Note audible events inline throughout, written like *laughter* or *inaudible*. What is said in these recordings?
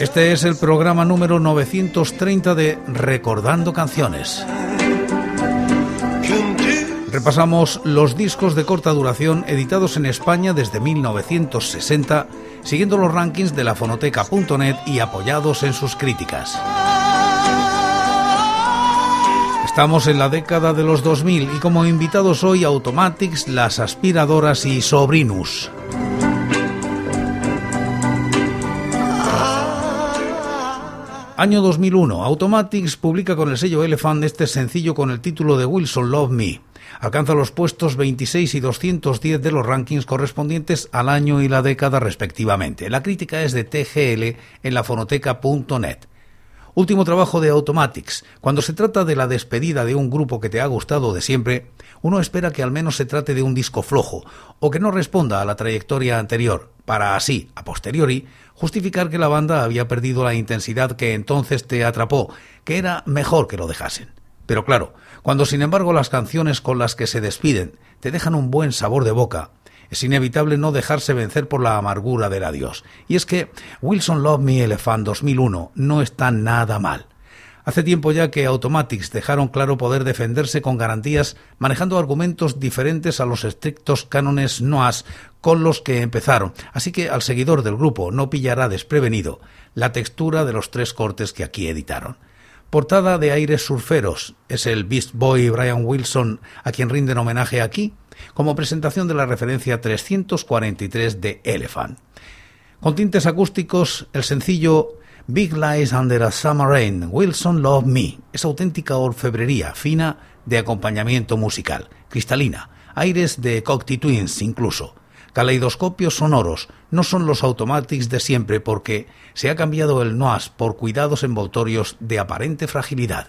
Este es el programa número 930 de Recordando Canciones. Repasamos los discos de corta duración editados en España desde 1960, siguiendo los rankings de la fonoteca.net y apoyados en sus críticas. Estamos en la década de los 2000 y como invitados hoy Automatics, Las Aspiradoras y Sobrinus. Año 2001, Automatics publica con el sello Elephant este sencillo con el título de Wilson Love Me. Alcanza los puestos 26 y 210 de los rankings correspondientes al año y la década respectivamente. La crítica es de TGL en la fonoteca.net. Último trabajo de Automatics. Cuando se trata de la despedida de un grupo que te ha gustado de siempre, uno espera que al menos se trate de un disco flojo o que no responda a la trayectoria anterior, para así, a posteriori, justificar que la banda había perdido la intensidad que entonces te atrapó, que era mejor que lo dejasen. Pero claro, cuando sin embargo las canciones con las que se despiden te dejan un buen sabor de boca, es inevitable no dejarse vencer por la amargura del adiós. Y es que Wilson Love Me Elephant 2001 no está nada mal. Hace tiempo ya que Automatics dejaron claro poder defenderse con garantías manejando argumentos diferentes a los estrictos cánones noas con los que empezaron, así que al seguidor del grupo no pillará desprevenido la textura de los tres cortes que aquí editaron. Portada de aires surferos es el Beast Boy Brian Wilson a quien rinden homenaje aquí como presentación de la referencia 343 de Elephant. Con tintes acústicos, el sencillo Big Lies Under a Summer Rain, Wilson Love Me, es auténtica orfebrería fina de acompañamiento musical, cristalina, aires de Cocteau Twins incluso, caleidoscopios sonoros, no son los automatics de siempre porque se ha cambiado el noise por cuidados envoltorios de aparente fragilidad.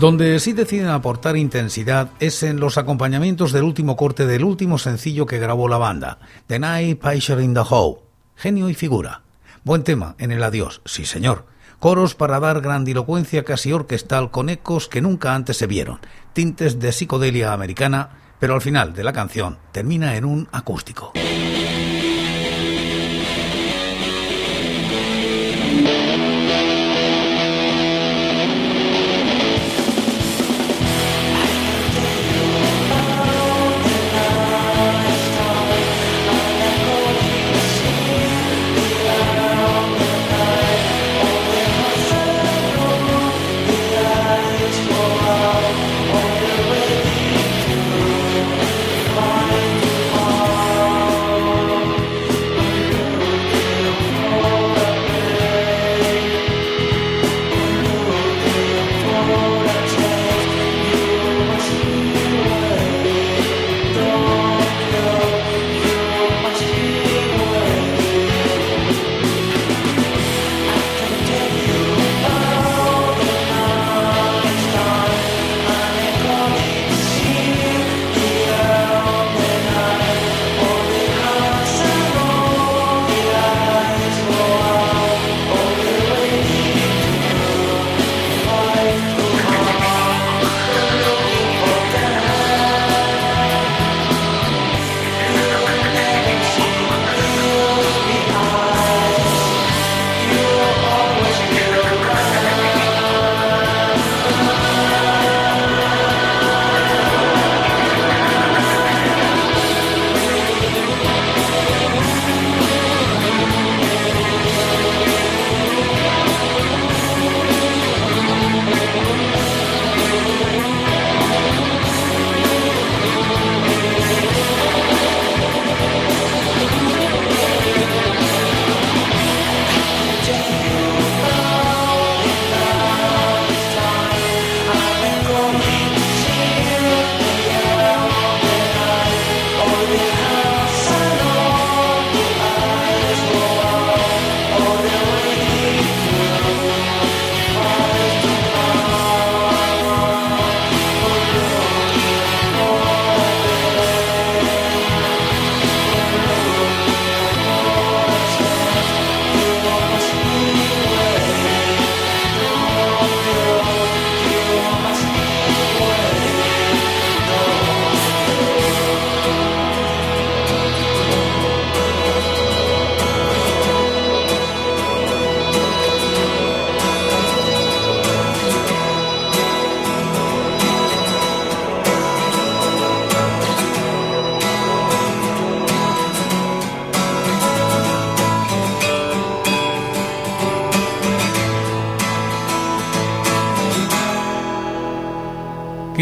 Donde sí deciden aportar intensidad es en los acompañamientos del último corte del último sencillo que grabó la banda, The Night in the Hole. Genio y figura. Buen tema en el adiós, sí señor. Coros para dar grandilocuencia casi orquestal con ecos que nunca antes se vieron, tintes de psicodelia americana, pero al final de la canción termina en un acústico.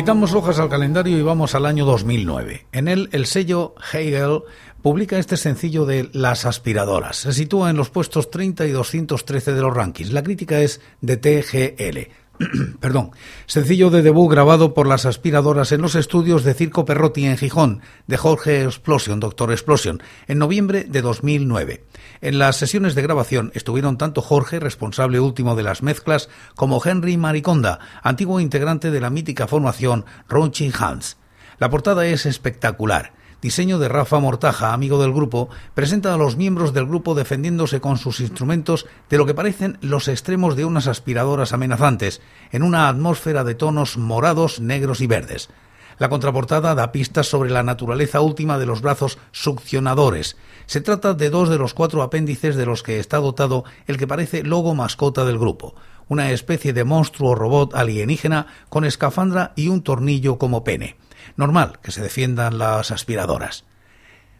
Quitamos hojas al calendario y vamos al año 2009. En él, el sello Hegel publica este sencillo de Las aspiradoras. Se sitúa en los puestos 30 y 213 de los rankings. La crítica es de TGL. *clears throat* perdón, sencillo de debut grabado por las aspiradoras en los estudios de Circo Perrotti en Gijón, de Jorge Explosion, Doctor Explosion, en noviembre de 2009. En las sesiones de grabación estuvieron tanto Jorge, responsable último de las mezclas, como Henry Mariconda, antiguo integrante de la mítica formación Ronchi Hans. La portada es espectacular diseño de Rafa Mortaja, amigo del grupo, presenta a los miembros del grupo defendiéndose con sus instrumentos de lo que parecen los extremos de unas aspiradoras amenazantes, en una atmósfera de tonos morados, negros y verdes. La contraportada da pistas sobre la naturaleza última de los brazos succionadores. Se trata de dos de los cuatro apéndices de los que está dotado el que parece logo mascota del grupo, una especie de monstruo robot alienígena con escafandra y un tornillo como pene. Normal que se defiendan las aspiradoras.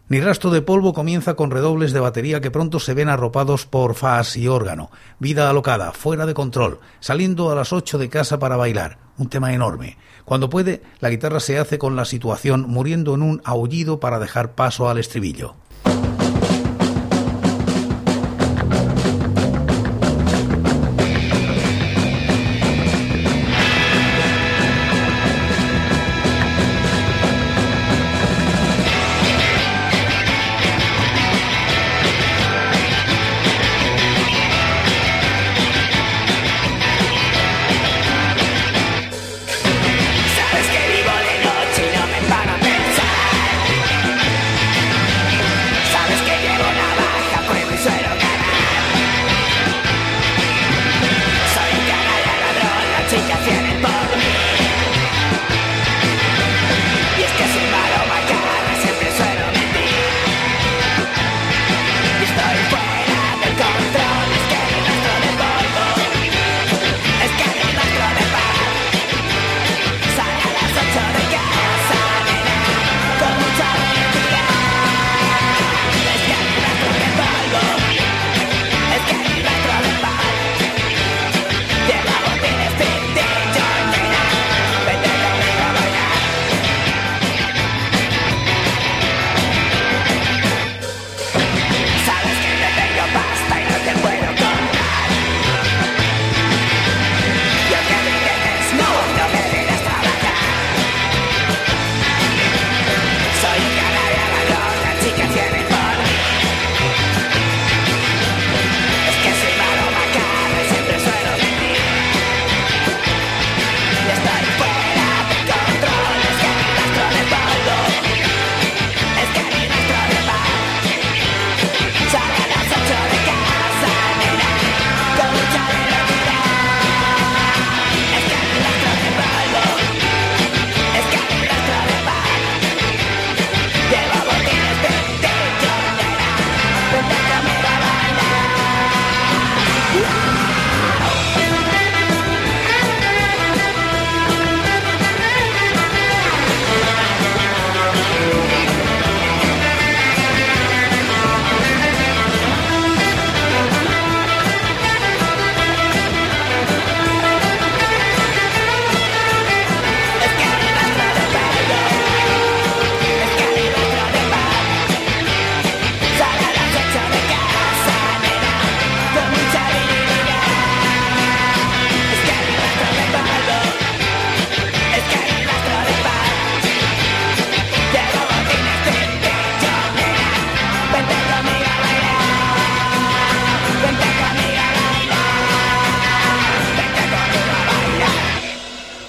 Ni rastro de polvo comienza con redobles de batería que pronto se ven arropados por faz y órgano. Vida alocada, fuera de control, saliendo a las ocho de casa para bailar. Un tema enorme. Cuando puede, la guitarra se hace con la situación, muriendo en un aullido para dejar paso al estribillo.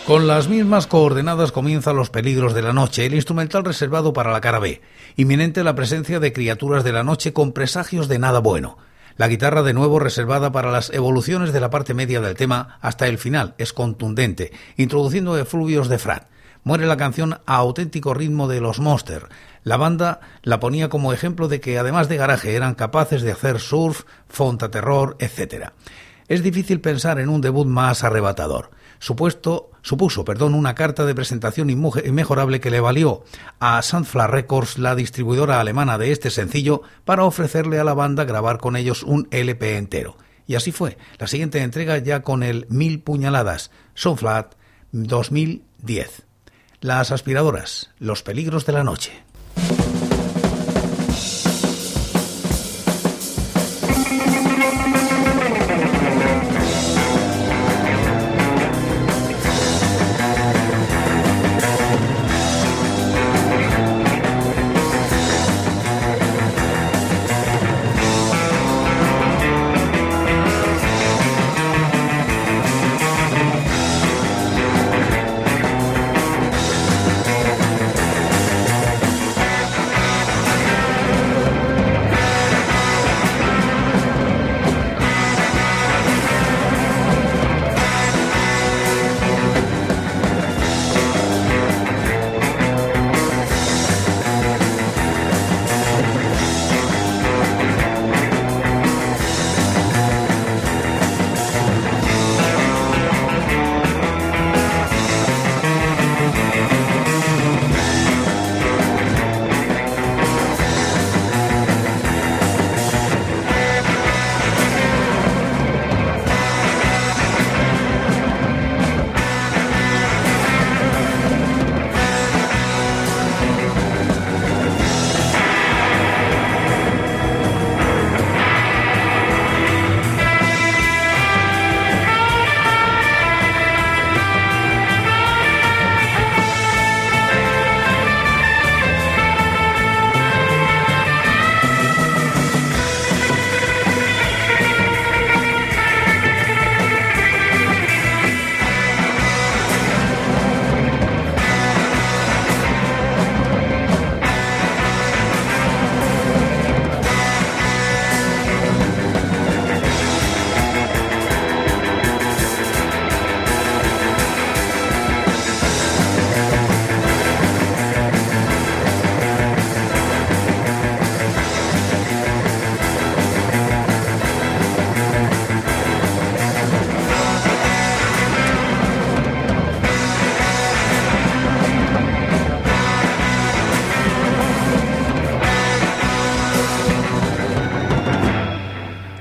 Con las mismas coordenadas comienza Los peligros de la noche, el instrumental reservado para la cara B. Inminente la presencia de criaturas de la noche con presagios de nada bueno. La guitarra de nuevo reservada para las evoluciones de la parte media del tema hasta el final es contundente, introduciendo efluvios de frat. Muere la canción a auténtico ritmo de los Monster. La banda la ponía como ejemplo de que además de garaje eran capaces de hacer surf, fonta terror, etc. Es difícil pensar en un debut más arrebatador supuesto, supuso perdón, una carta de presentación inmejorable que le valió a Sandfla Records, la distribuidora alemana de este sencillo, para ofrecerle a la banda grabar con ellos un LP entero. Y así fue. La siguiente entrega ya con el Mil Puñaladas, Sunflat 2010. Las aspiradoras, los peligros de la noche.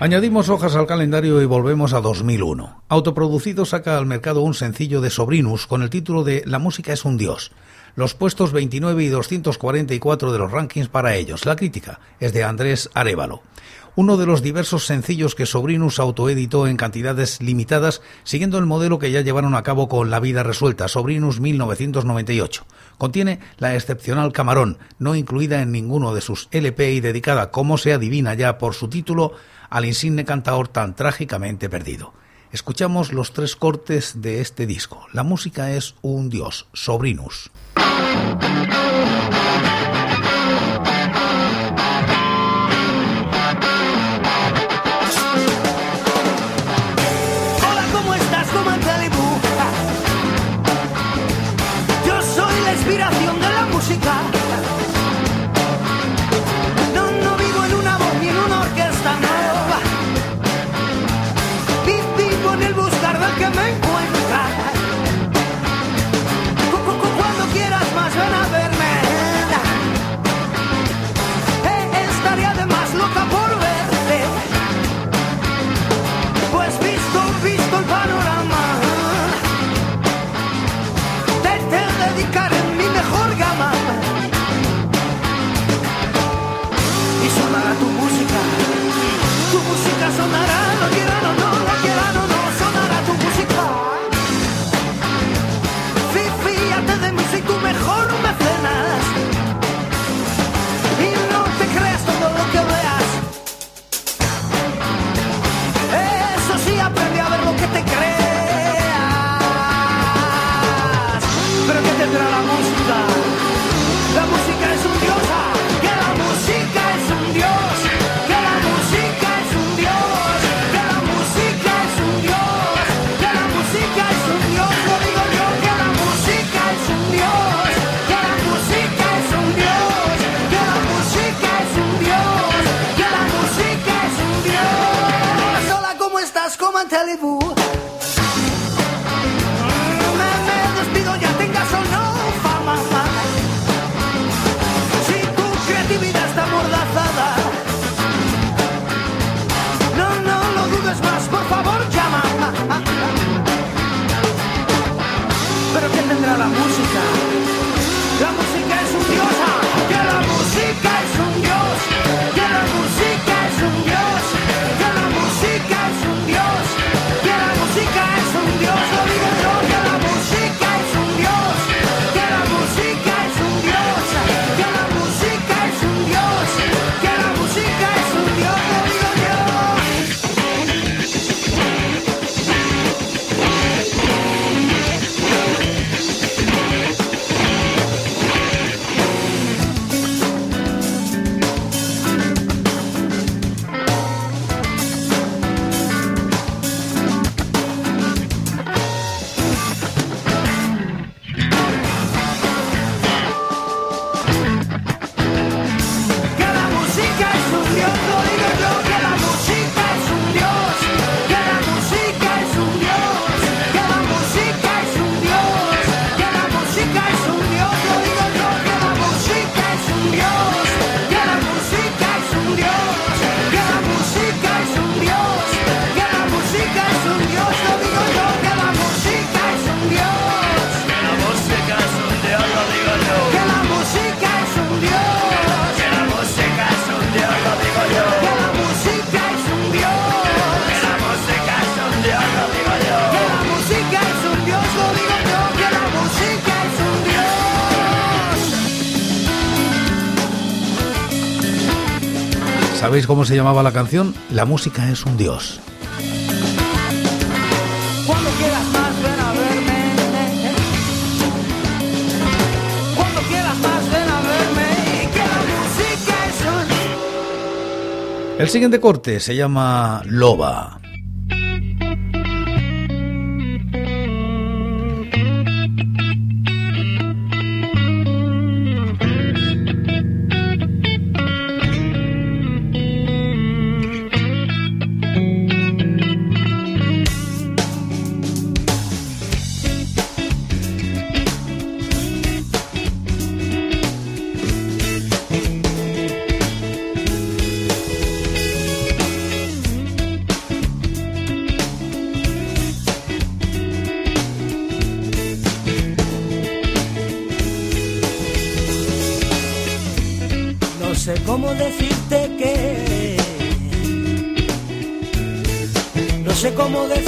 Añadimos hojas al calendario y volvemos a 2001. Autoproducido saca al mercado un sencillo de Sobrinus con el título de La música es un dios. Los puestos 29 y 244 de los rankings para ellos. La crítica es de Andrés Arevalo. Uno de los diversos sencillos que Sobrinus autoeditó en cantidades limitadas, siguiendo el modelo que ya llevaron a cabo con La vida resuelta, Sobrinus 1998. Contiene la excepcional Camarón, no incluida en ninguno de sus LP y dedicada, como se adivina ya por su título, al insigne cantador tan trágicamente perdido. Escuchamos los tres cortes de este disco. La música es un dios, Sobrinus. ¿Sabéis cómo se llamaba la canción? La música es un dios. El siguiente corte se llama Loba.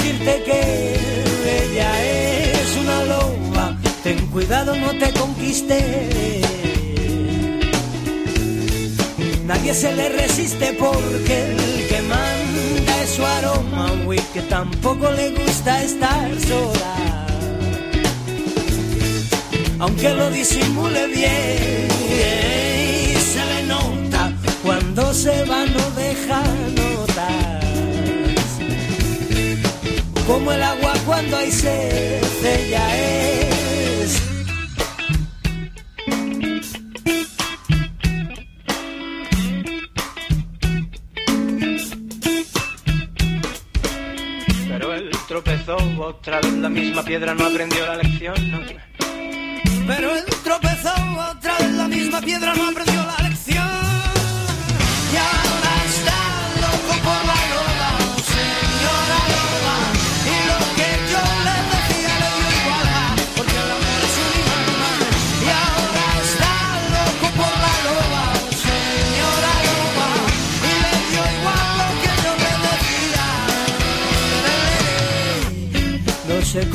Decirte que ella es una loba. Ten cuidado, no te conquiste. Nadie se le resiste porque el que manda es su aroma. Uy, que tampoco le gusta estar sola aunque lo disimule bien, se le nota cuando se va, no deja notas. Como el agua cuando hay sed, ella es. Pero él tropezó otra vez la misma piedra, no aprendió la lección. no. Pero él tropezó otra vez la misma piedra, no aprendió la lección.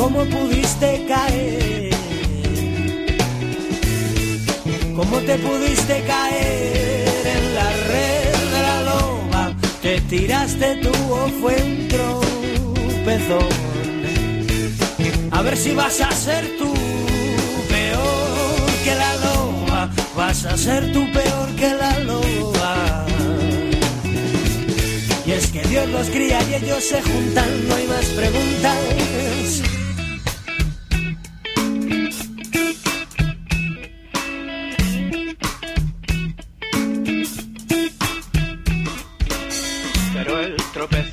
Cómo pudiste caer. ¿Cómo te pudiste caer en la red de la loba? ¿Te tiraste tú o fue un tropezón? A ver si vas a ser tú peor que la loba. Vas a ser tú peor que la loba. Y es que Dios los cría y ellos se juntan, no hay más preguntas.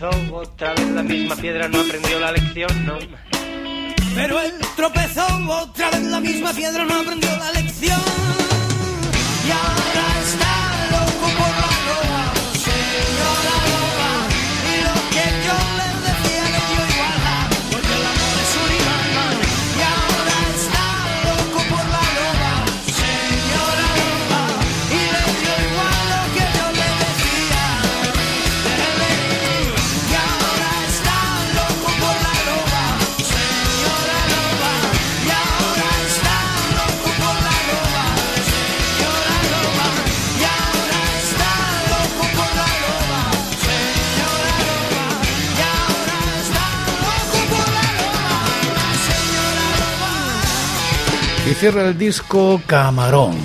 Otra vez la misma piedra no aprendió la lección, no. Pero él tropezó otra vez la misma piedra, no aprendió la lección. Y ahora está loco por la loba, señora Y cierra el disco Camarón.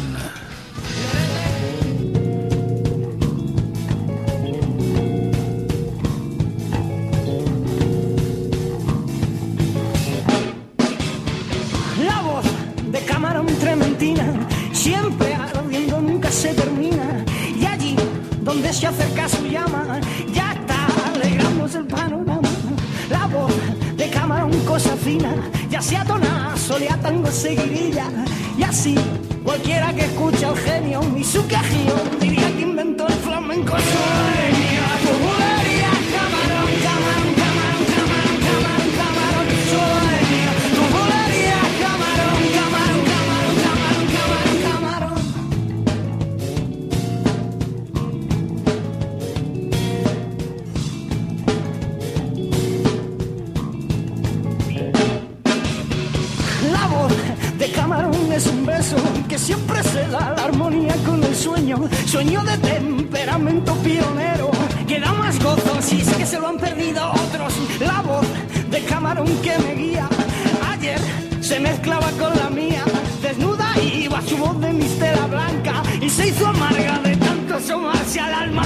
La voz camarón es un beso que siempre se da la armonía con el sueño. Sueño de temperamento pionero que da más gozo si es que se lo han perdido otros. La voz de camarón que me guía. Ayer se mezclaba con la mía. Desnuda iba su voz de mistela blanca y se hizo amarga de tanto asomarse al alma.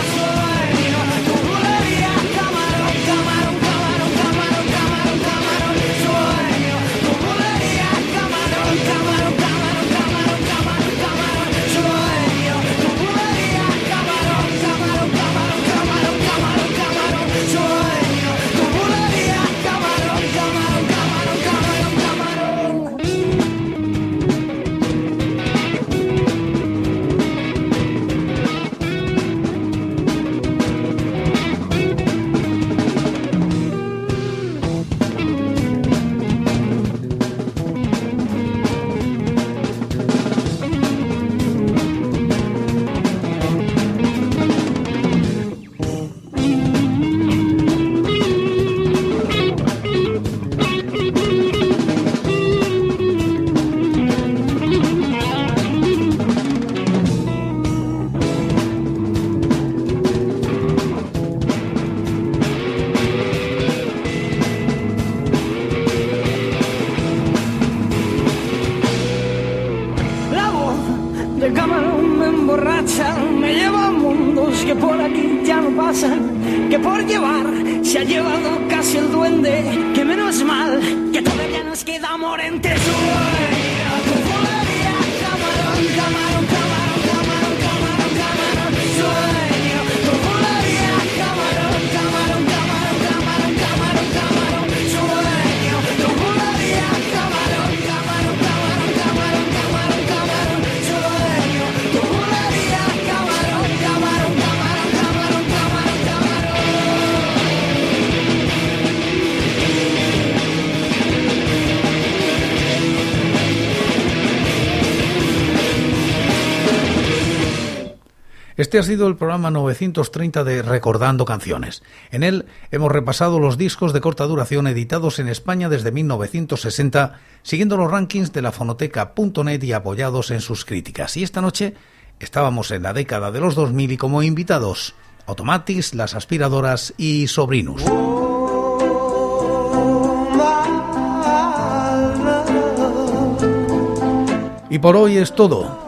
Este ha sido el programa 930 de Recordando Canciones. En él hemos repasado los discos de corta duración editados en España desde 1960, siguiendo los rankings de la fonoteca.net y apoyados en sus críticas. Y esta noche estábamos en la década de los 2000 y como invitados, Automatics, Las Aspiradoras y Sobrinus. Y por hoy es todo.